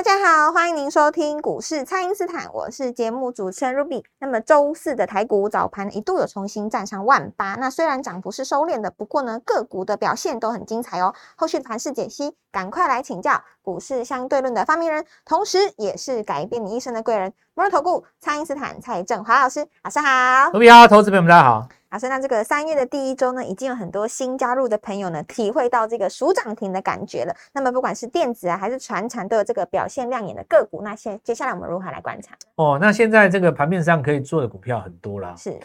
大家好，欢迎您收听股市蔡因斯坦，我是节目主持人 Ruby。那么周四的台股早盘一度有重新站上万八，那虽然涨幅是收敛的，不过呢个股的表现都很精彩哦。后续盘势解析，赶快来请教股市相对论的发明人，同时也是改变你一生的贵人——摩尔投顾蔡因斯坦蔡振华老师，老师好。Ruby 好，投资朋友们大家好。老师，那这个三月的第一周呢，已经有很多新加入的朋友呢，体会到这个数涨停的感觉了。那么不管是电子啊，还是船产，都有这个表现亮眼的个股。那现接下来我们如何来观察？哦，那现在这个盘面上可以做的股票很多啦。是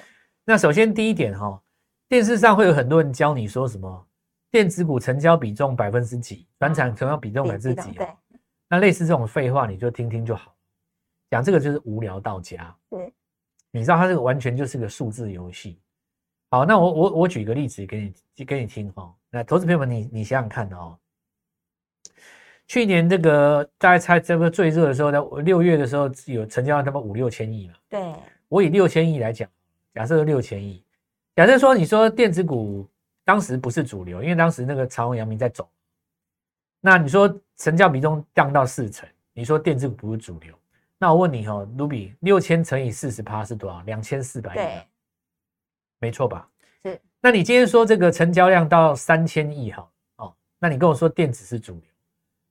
那首先第一点哈、电视上会有很多人教你说什么电子股成交比重百分之几，船产成交比重百分之几对哦。，那类似这种废话，你就听听就好。讲这个就是无聊到家。对你知道它这个完全就是个数字游戏。好，那我我我举个例子给你给你听哈、那投资朋友们你你想想看哦，去年这个大家猜这个最热的时候，在六月的时候有成交量他妈五六千亿嘛。对，我以六千亿来讲，假设六千亿，假设说你说电子股当时不是主流，因为当时那个长虹、阳明在走，那你说成交比重降到四成，你说电子股不是主流，那我问你哦，Ruby 六千乘以四十趴是多少？两千四百亿没错吧？是。那你今天说这个成交量到三千亿哈哦，那你跟我说电子是主流，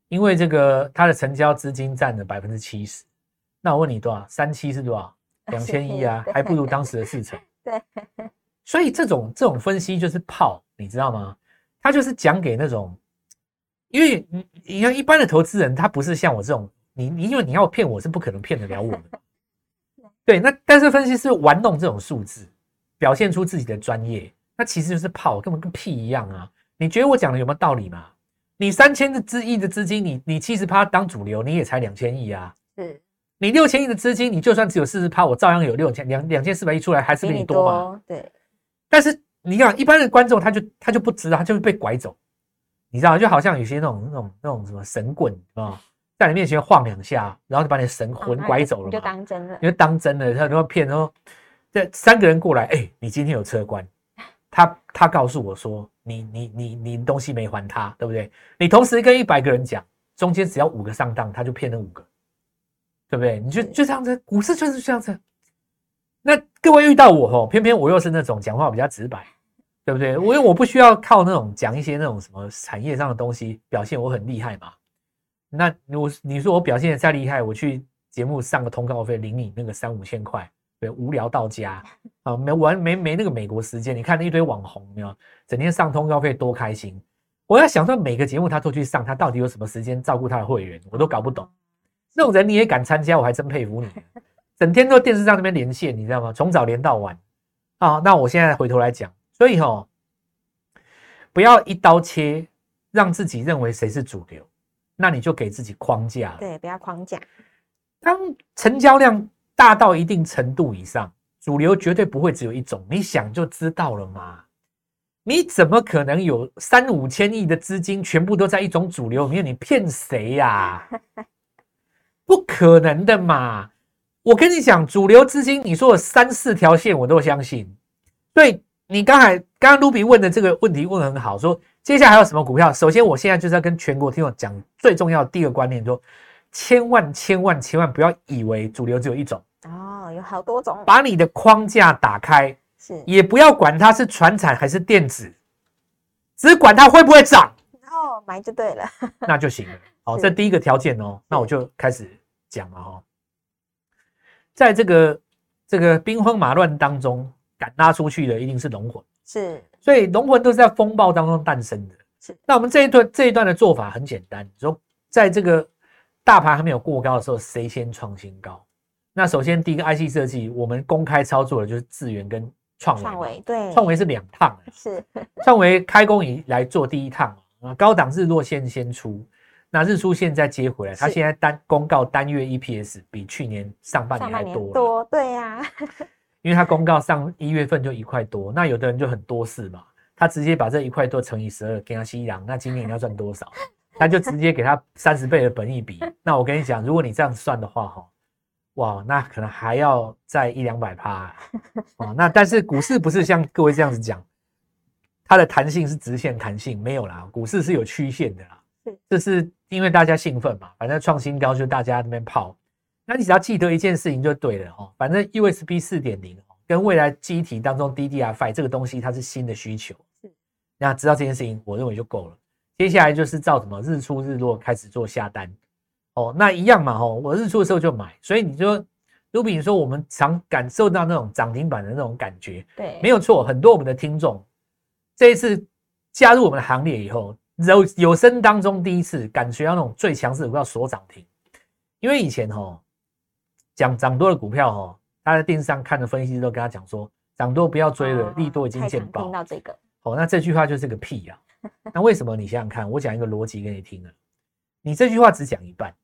因为这个它的成交资金占了百分之七十，那我问你多少？三七是多少？两千亿啊，还不如当时的市场。对，所以这种这种分析就是炮，你知道吗？他就是讲给那种，因为你你看一般的投资人，他不是像我这种，你你因为你要骗我是不可能骗得了我的。对，那但是分析师玩弄这种数字，表现出自己的专业，那其实就是炮，根本跟屁一样啊！你觉得我讲的有没有道理嘛？你三千的资亿的资金，你你七十趴当主流，你也才两千亿啊。是你六千亿的资金，你就算只有四十趴，我照样有六千两两千四百亿出来，还是比你多嘛？，对，但是你看，一般的观众他就他就不知道，他就会被拐走，你知道，就好像有些那种那种那种什么神棍啊，在你面前晃两下，然后就把你的神魂哦拐走了你就嘛。当真了你就当真了，他都要骗，说这三个人过来，哎、你今天有车关，他他告诉我说，你你你你东西没还他，对不对？你同时跟一百个人讲，中间只要五个上当，他就骗了五个，对不对？你就就这样子，股市就是这样子。那各位遇到我哦，偏偏我又是那种讲话比较直白，对不对？我因为我不需要靠那种讲一些那种什么产业上的东西表现我很厉害嘛。那我你说我表现的再厉害，我去节目上个通告费领你那个三五千块，对，无聊到家啊，没完没没那个美国时间。你看那一堆网红，没有整天上通告费多开心。我在想说每个节目他都去上，他到底有什么时间照顾他的会员，我都搞不懂。那种人你也敢参加，我还真佩服你。整天都电视上那边连线，你知道吗？从早连到晚啊。那我现在回头来讲，所以哈、不要一刀切，让自己认为谁是主流，那你就给自己框架了。对，不要框架。当成交量大到一定程度以上，主流绝对不会只有一种，你想就知道了嘛。你怎么可能有三五千亿的资金全部都在一种主流里面？你骗谁呀、不可能的嘛！我跟你讲，主流资金，你说有三四条线，我都相信。所以你刚才刚刚卢比问的这个问题问得很好，说接下来还有什么股票？首先，我现在就是要跟全国听众讲最重要的第一个观念，说千万千万千万不要以为主流只有一种，哦，有好多种，把你的框架打开，是。也不要管它是船产还是电子，只管它会不会涨，哦，买就对了。那就行了。好，是。这第一个条件哦，那我就开始讲了哈。在这个这个兵荒马乱当中，敢拉出去的一定是龙魂，是。所以龙魂都是在风暴当中诞生的。是，那我们这一段这一段的做法很简单，说在这个大盘还没有过高的时候，谁先创新高？那首先第一个 IC 设计，我们公开操作的就是智源跟创维嘛。创维，对，创维是两趟，是创维开工以来做第一趟啊，高档日落线先出。那日出现在接回来，它是现在单公告单月 EPS 比去年上半年年还多了，多，对呀、因为它公告上一月份就一块多，那有的人就很多事嘛，他直接把这一块多乘以十二给他吸氧，那今年你要赚多少？他就直接给他三十倍的本益比。那我跟你讲，如果你这样算的话，哈，哇，那可能还要再一两百趴啊。那但是股市不是像各位这样子讲，它的弹性是直线弹性，没有啦，股市是有曲线的啦是。这是因为大家兴奋嘛，反正创新高就大家那边泡。那你只要记得一件事情就对了哦，反正 USB 四点零跟未来机体当中 DDR5 这个东西它是新的需求是，那知道这件事情，我认为就够了。接下来就是照什么日出日落开始做下单哦，那一样嘛哦，我日出的时候就买，所以你说卢比你说我们常感受到那种涨停板的那种感觉，对，没有错，很多我们的听众这一次加入我们的行列以后，有有生当中第一次感觉到那种最强势的股票锁涨停，因为以前哦讲涨多的股票哦，他在电视上看的分析师都跟他讲说，涨多不要追了，哦利多已经见报听。到这个，哦，那这句话就是个屁啊！那为什么？你想想看，我讲一个逻辑给你听啊，你这句话只讲一半，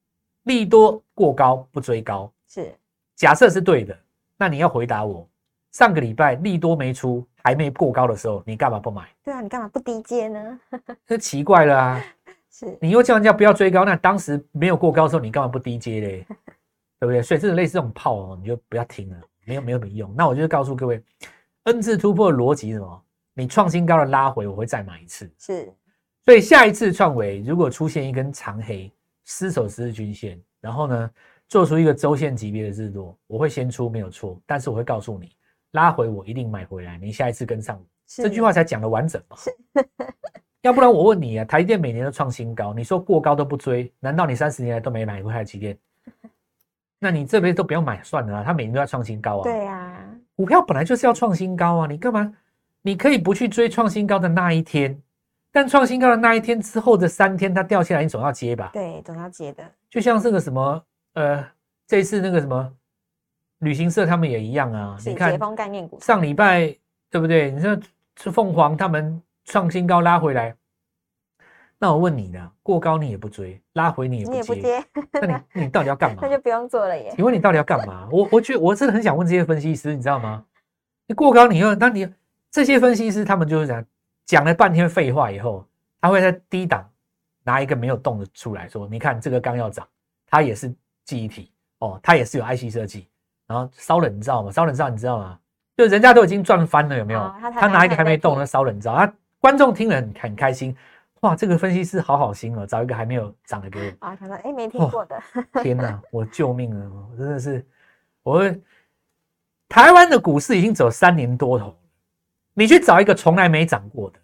利多过高不追高，是假设是对的，那你要回答我，上个礼拜利多没出，还没过高的时候，你干嘛不买？对啊，你干嘛不低阶呢？这奇怪了啊！是你又叫人家不要追高，那当时没有过高的时候，你干嘛不低接嘞？对不对？所以这种类似这种炮哦，你就不要听了，没有没有什么用。那我就告诉各位，N 字突破的逻辑是什么？你创新高的拉回，我会再买一次。是所以下一次创维如果出现一根长黑，失守十日均线，然后呢做出一个周线级别的日落，我会先出没有错，但是我会告诉你，拉回我一定买回来，你下一次跟上我。这句话才讲的完整嘛。要不然我问你啊，台积电每年都创新高，你说过高都不追，难道你三十年来都没买过台积电？那你这辈子都不要买算了啊，它每年都要创新高啊。对啊，股票本来就是要创新高啊，你干嘛？你可以不去追创新高的那一天，但创新高的那一天之后的三天，它掉下来，你总要接吧？对，总要接的，就像这个什么，呃，这一次那个什么旅行社他们也一样啊。你看解封概念股，上礼拜对不对？你说是凤凰他们创新高拉回来，那我问你呢，过高你也不追，拉回你也不接，也不接，那你你到底要干嘛 那？就不用做了耶。请问你到底要干嘛？我我觉得我真的很想问这些分析师，你知道吗？你过高，你又那你这些分析师他们就是讲讲了半天废话以后，他会在低档拿一个没有动的出来说，你看这个刚要涨，它也是记忆体哦，它也是有 IC 设计，然后烧冷灶嘛，烧冷灶你知道吗？就人家都已经赚翻了，有没有？哦他他拿一个还没动的烧冷灶，他观众听了很很开心，哇，这个分析师好好心哦，找一个还没有涨的给我。啊，他说哎，没听哦过的，天哪，我救命啊！我真的是，我台湾的股市已经走三年多头了，你去找一个从来没涨过的，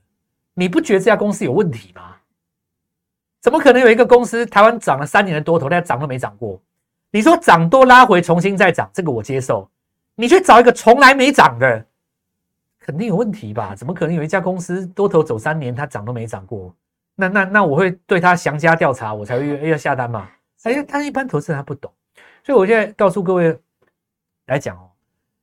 你不觉得这家公司有问题吗？怎么可能有一个公司台湾涨了三年的多头，但涨都没涨过？你说涨多拉回重新再涨，这个我接受。你去找一个从来没涨的，肯定有问题吧？怎么可能有一家公司多头走三年，它涨都没涨过？那那那我会对它详加调查，我才会 要下单嘛。哎呀，他一般投资人他不懂，所以我现在告诉各位来讲哦，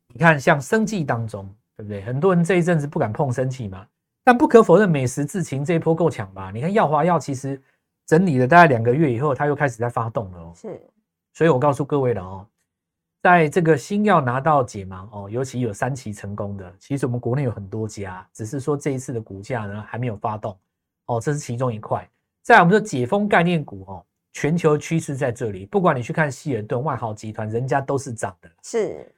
你看像生计当中，对不对？很多人这一阵子不敢碰生计嘛，但不可否认，美食自情这一波够强吧？你看耀华药其实整理了大概两个月以后，它又开始在发动了哦。是所以我告诉各位了哦，在这个新药拿到解盲哦，尤其有三期成功的，其实我们国内有很多家，只是说这一次的股价呢还没有发动哦，这是其中一块。在我们说解封概念股哦，全球趋势在这里，不管你去看希尔顿、万豪集团，人家都是涨的，是，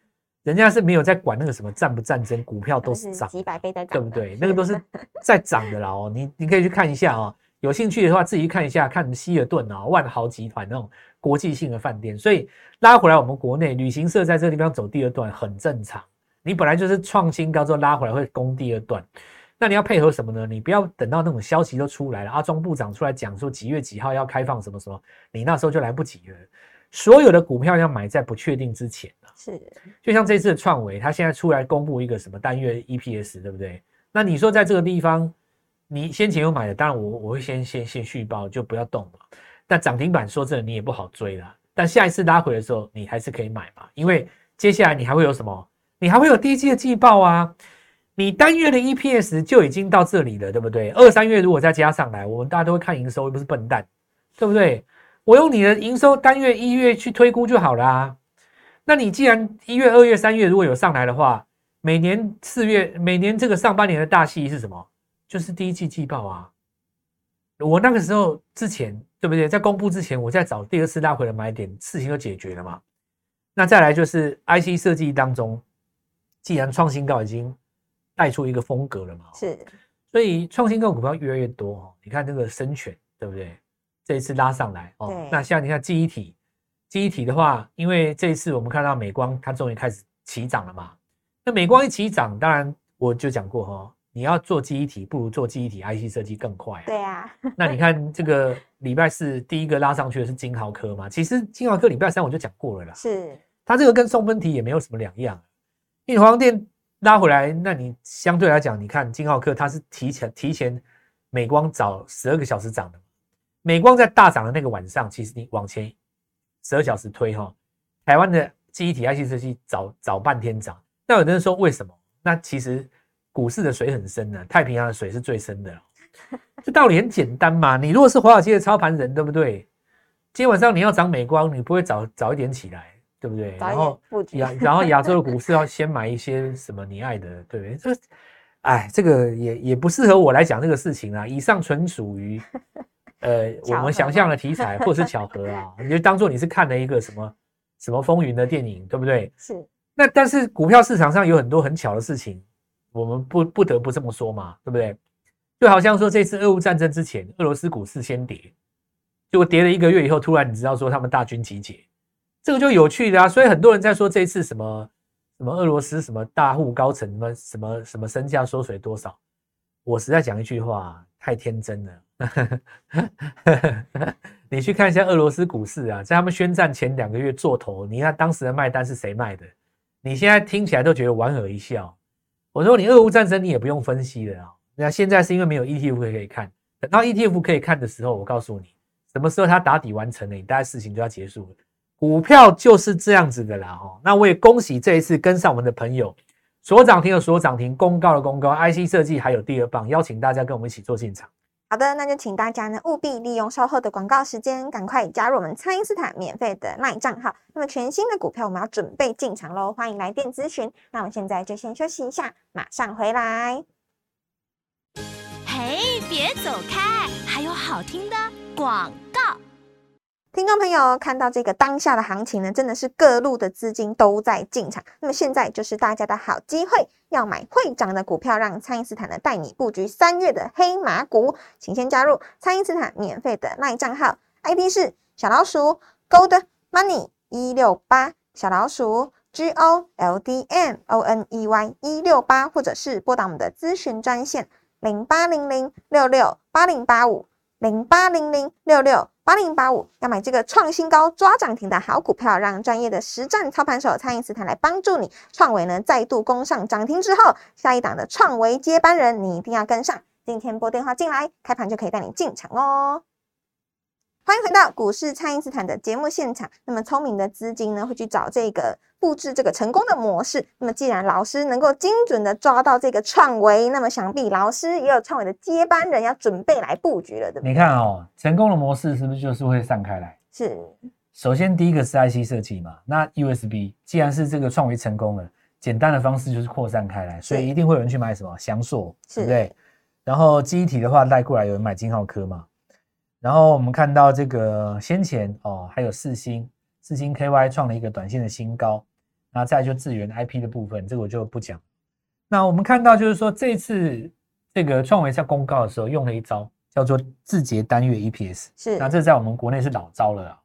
人家是没有在管那个什么战不战争，股票都都是涨几百倍在涨的，对不对？那个都是在涨的啦哦，你你可以去看一下哦，有兴趣的话自己去看一下，看希尔顿啊、万豪集团那种国际性的饭店。所以拉回来，我们国内旅行社在这个地方走第二段很正常。你本来就是创新高之后拉回来会攻第二段，那你要配合什么呢？你不要等到那种消息都出来了，阿中部长出来讲说几月几号要开放什么什么，你那时候就来不及了。所有的股票要买在不确定之前啊是就像这次的创维，它现在出来公布一个什么单月 EPS，对不对？那你说在这个地方，你先前有买的，当然我我会先先先续报，就不要动嘛。但涨停板说真的，你也不好追啦。但下一次拉回的时候，你还是可以买嘛，因为接下来你还会有什么？你还会有第一季的季报啊。你单月的 EPS 就已经到这里了，对不对？二三月如果再加上来，我们大家都会看营收，又不是笨蛋，对不对？我用你的营收单月一月去推估就好了啊。那你既然一月、二月、三月如果有上来的话，每年四月，每年这个上半年的大戏是什么？就是第一季季报啊。我那个时候之前，对不对？在公布之前，我在找第二次拉回的买点，事情就解决了嘛。那再来就是 IC 设计当中，既然创新高已经带出一个风格了嘛，是，所以创新高股票越来越多哦。你看这个深全，对不对？这一次拉上来哦。那像你看记忆体，记忆体的话，因为这一次我们看到美光它终于开始起涨了嘛。那美光一起涨，当然我就讲过哈，你要做记忆体，不如做记忆体 IC 设计更快。对啊，那你看这个礼拜四第一个拉上去的是金豪科嘛？其实金豪科礼拜三我就讲过了啦，是它这个跟送分题也没有什么两样。因为华电拉回来，那你相对来讲，你看金浩科它是提前提前美光早十二个小时涨的，美光在大涨的那个晚上，其实你往前十二小时推哈，台湾的记忆体 IC 设计早早半天涨。那有的人说为什么？那其实股市的水很深呢，太平洋的水是最深的。这道理很简单嘛，你如果是华尔街的操盘人，对不对？今天晚上你要涨美光，你不会早早一点起来，对不对？然后亚然后亚洲的股市要先买一些什么你爱的，对不对？这哎，这个也也不适合我来讲这个事情啊。以上纯属于呃我们想象的题材或是巧合啊，你就当做你是看了一个什么什么风云的电影，对不对？是。那但是股票市场上有很多很巧的事情，我们不不得不这么说嘛，对不对？就好像说这次俄乌战争之前，俄罗斯股市先跌，结果跌了一个月以后，突然你知道说他们大军集结，这个就有趣的啊。所以很多人在说这次什么什么俄罗斯什么大户高层什么什么什么身价缩水多少，我实在讲一句话，太天真了。你去看一下俄罗斯股市啊，在他们宣战前两个月做头，你看当时的卖单是谁卖的？你现在听起来都觉得莞尔一笑。我说你俄乌战争你也不用分析了啊。那现在是因为没有 ETF 可以看，等到 ETF 可以看的时候，我告诉你，什么时候它打底完成了，你大概事情就要结束了。股票就是这样子的啦哈。那我也恭喜这一次跟上我们的朋友，所涨停的所涨停，公告的公告，IC 设计还有第二棒，邀请大家跟我们一起做进场。好的，那就请大家呢务必利用稍后的广告时间，赶快加入我们蔡因斯坦免费的 LINE 账号。那么全新的股票我们要准备进场喽，欢迎来电咨询。那我们现在就先休息一下，马上回来。嘿，别走开，还有好听的广告。听众朋友看到这个当下的行情呢，真的是各路的资金都在进场。那么现在就是大家的好机会，要买会涨的股票，让蔡因斯坦呢带你布局三月的黑马股。请先加入蔡因斯坦免费的赖账号，ID 是小老鼠 Gold Money 一六八，小老鼠 G O L D M O N E Y 一六八，或者是拨打我们的咨询专线零八零零六六八零八五零八零零六六。八零八五要买这个创新高抓涨停的好股票，让专业的实战操盘手蔡英斯坦来帮助你。创维呢再度攻上涨停之后，下一档的创维接班人你一定要跟上。今天拨电话进来，开盘就可以带你进场哦。欢迎回到股市，蔡因斯坦的节目现场。那么聪明的资金呢，会去找这个布置这个成功的模式。那么既然老师能够精准的抓到这个创维，那么想必老师也有创维的接班人要准备来布局了，对不对？你看哦，成功的模式是不是就是会散开来？是。首先第一个是 IC 设计嘛，那 USB 既然是这个创维成功了，简单的方式就是扩散开来，所以一定会有人去买什么翔硕，对不对？然后记忆体的话带过来有人买金浩科嘛。然后我们看到这个先前哦，还有四星，四星 KY 创了一个短线的新高，那再就智源 IP 的部分，这个我就不讲。那我们看到就是说，这次这个创维在公告的时候用了一招，叫做字节单月 EPS，是，那这在我们国内是老招了啊。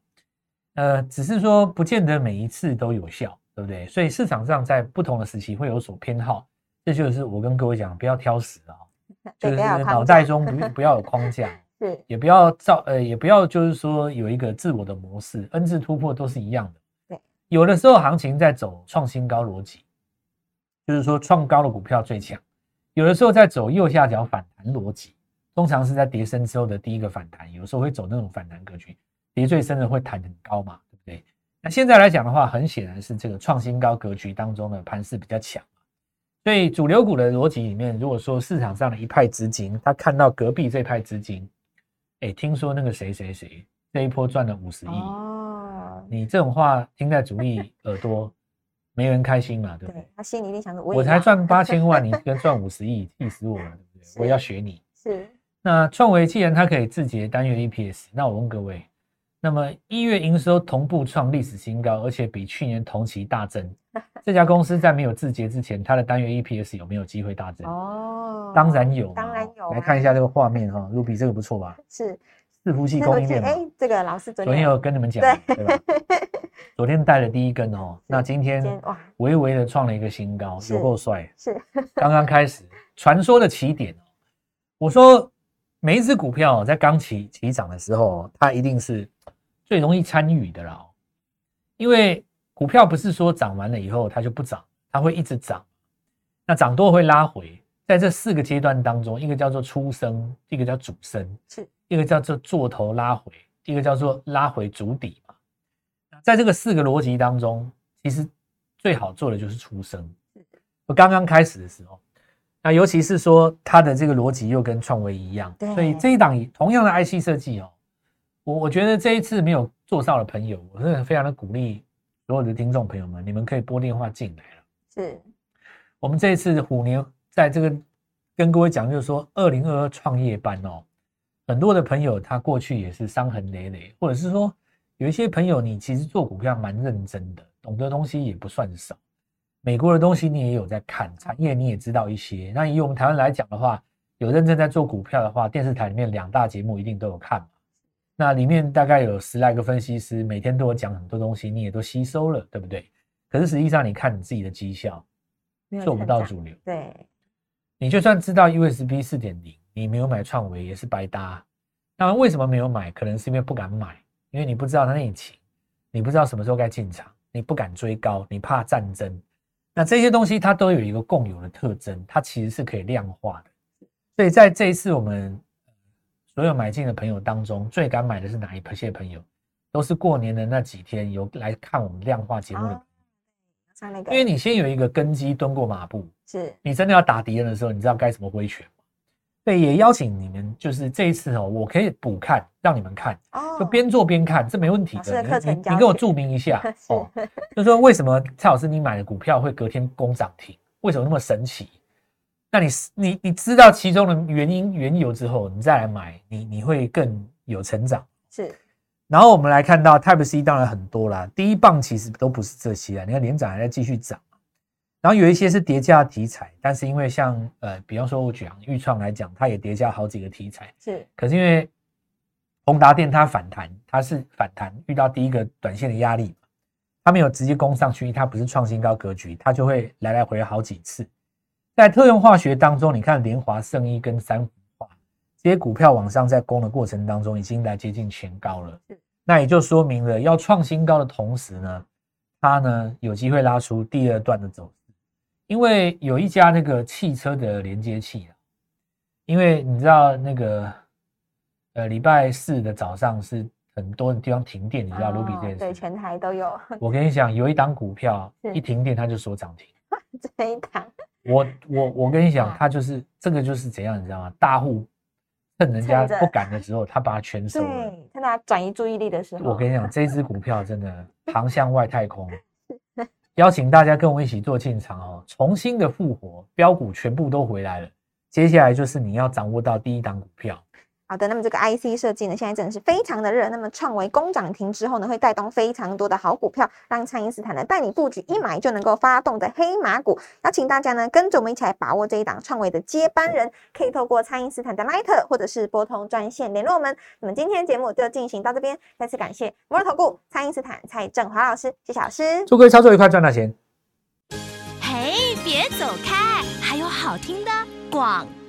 呃，只是说不见得每一次都有效，对不对？所以市场上在不同的时期会有所偏好，这就是我跟各位讲，不要挑食啊，就是脑袋中不不要有框架。是，也不要造，呃，也不要就是说有一个自我的模式，N 字突破都是一样的。对，有的时候行情在走创新高逻辑，就是说创高的股票最强；有的时候在走右下角反弹逻辑，通常是在跌升之后的第一个反弹，有时候会走那种反弹格局，跌最深的会弹很高嘛，对不对？那现在来讲的话，很显然是这个创新高格局当中的盘势比较强。所以主流股的逻辑里面，如果说市场上的一派资金，他看到隔壁这派资金。哎，听说那个谁谁谁这一波赚了五十亿，哦，你这种话听在主力 耳朵，没人开心嘛，对不对？他心里一定想着，我也要才赚八千万，你跟赚五十亿，气死我了，对不对？我也要学你。是那创维既然它可以自结单元 EPS，那我问各位，那么一月营收同步创历史新高，而且比去年同期大增，这家公司在没有字节之前，它的单月 EPS 有没有机会大增？哦，当然有嘛，当然有啊，来看一下这个画面哈，Ruby 这个不错吧？是伺服器供应链嘛，哎，这个老师昨昨天有跟你们讲，对对吧？昨天带了第一根哦，那今天哇微微的创了一个新高，是有够帅。是刚刚开始，传说的起点哦。我说每一只股票哦在刚起起涨的时候，它一定是最容易参与的啦哦，因为股票不是说涨完了以后它就不涨，它会一直涨，那涨多会拉回。在这四个阶段当中，一个叫做出生，一个叫主升，是一个叫做做头拉回，一个叫做拉回主底嘛。在这个四个逻辑当中，其实最好做的就是出生。我刚刚开始的时候，那尤其是说它的这个逻辑又跟创维一样，所以这一档同样的 IC 设计哦，我我觉得这一次没有做到的朋友，我真的非常的鼓励所有的听众朋友们，你们可以拨电话进来了。是我们这一次虎年在这个跟各位讲，就是说二零二二创业班哦，很多的朋友他过去也是伤痕累累，或者是说有一些朋友你其实做股票蛮认真的，懂得东西也不算少。美国的东西你也有在看，产业你也知道一些。那以我们台湾来讲的话，有认真在做股票的话，电视台里面两大节目一定都有看嘛。那里面大概有十来个分析师，每天都有讲很多东西，你也都吸收了，对不对？可是实际上你看你自己的绩效，做不到主流。对你就算知道 USB 四点零，你没有买创维也是白搭。那为什么没有买？可能是因为不敢买，因为你不知道它内情，你不知道什么时候该进场，你不敢追高，你怕战争。那这些东西它都有一个共有的特征，它其实是可以量化的。所以在这一次我们呃所有买进的朋友当中，最敢买的是哪一些朋友？都是过年的那几天有来看我们量化节目的哦，像那个因为你先有一个根基蹲过马步，是你真的要打敌人的时候，你知道该怎么挥拳吗？对，也邀请你们，就是这一次哦，我可以补看，让你们看，哦就边做边看，这没问题的。你你给我注明一下 哦，就说为什么蔡老师你买的股票会隔天攻涨停？为什么那么神奇？那你你你知道其中的原因缘由之后，你再来买，你你会更有成长。是然后我们来看到 Type C 当然很多啦，第一棒其实都不是这些啊，你看连涨还在继续涨，然后有一些是叠加题材，但是因为像呃，比方说我讲预创来讲，它也叠加好几个题材，是可是因为宏达电它反弹，它是反弹遇到第一个短线的压力，它没有直接攻上去，它不是创新高格局，它就会来来回回好几次。在特用化学当中，你看联华、圣一跟三氟化这些股票往上在攻的过程当中，已经来接近前高了。那也就说明了，要创新高的同时呢，它呢有机会拉出第二段的走势，因为有一家那个汽车的连接器啊，因为你知道那个呃礼拜四的早上是很多地方停电，你知道卢比这件哦对，事？全台都有我跟你讲，有一档股票 一停电它就锁涨停。这一档，我我我跟你讲，他就是这个就是怎样，你知道吗？大户趁人家不敢的时候，他把它全收了。对，趁他转移注意力的时候，我跟你讲，这只股票真的 航向外太空，邀请大家跟我一起做进场哦，重新的复活，标股全部都回来了。接下来就是你要掌握到第一档股票，好的，那么这个 IC 设计呢，现在真的是非常的热。那么创维攻涨停之后呢，会带动非常多的好股票，让蔡因斯坦呢带你布局一买就能够发动的黑马股。邀请大家呢跟着我们一起来把握这一档创维的接班人，可以透过蔡因斯坦的 Light 或者是拨通专线联络我们。那么今天节目就进行到这边，再次感谢摩尔投顾蔡因斯坦蔡振华老师，谢谢老师。祝各位操作愉快，赚大钱。嘿，别走开，还有好听的广告。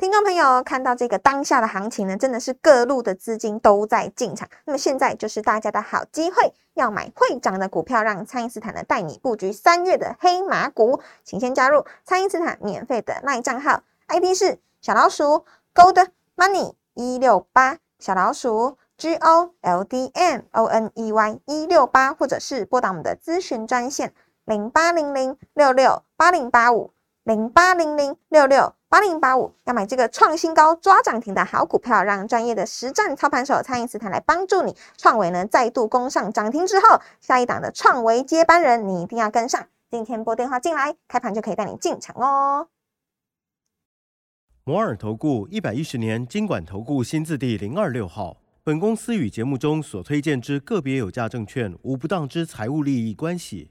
听众朋友看到这个当下的行情呢，真的是各路的资金都在进场。那么现在就是大家的好机会，要买会涨的股票，让蔡因斯坦呢带你布局三月的黑马股。请先加入蔡因斯坦免费的赖账号，ID 是小老鼠 Gold Money 一六八，小老鼠 G O L D M O N E Y 一六八，或者是拨打我们的咨询专线零八零零六六八零八五零八零零六六。八零八五，要买这个创新高抓涨停的好股票，让专业的实战操盘手蔡因斯坦来帮助你。创维呢再度攻上涨停之后，下一档的创维接班人，你一定要跟上。今天拨电话进来，开盘就可以带你进场哦。摩尔投顾一百一十年经管投顾新字第零二六号。本公司与节目中所推荐之个别有价证券无不当之财务利益关系。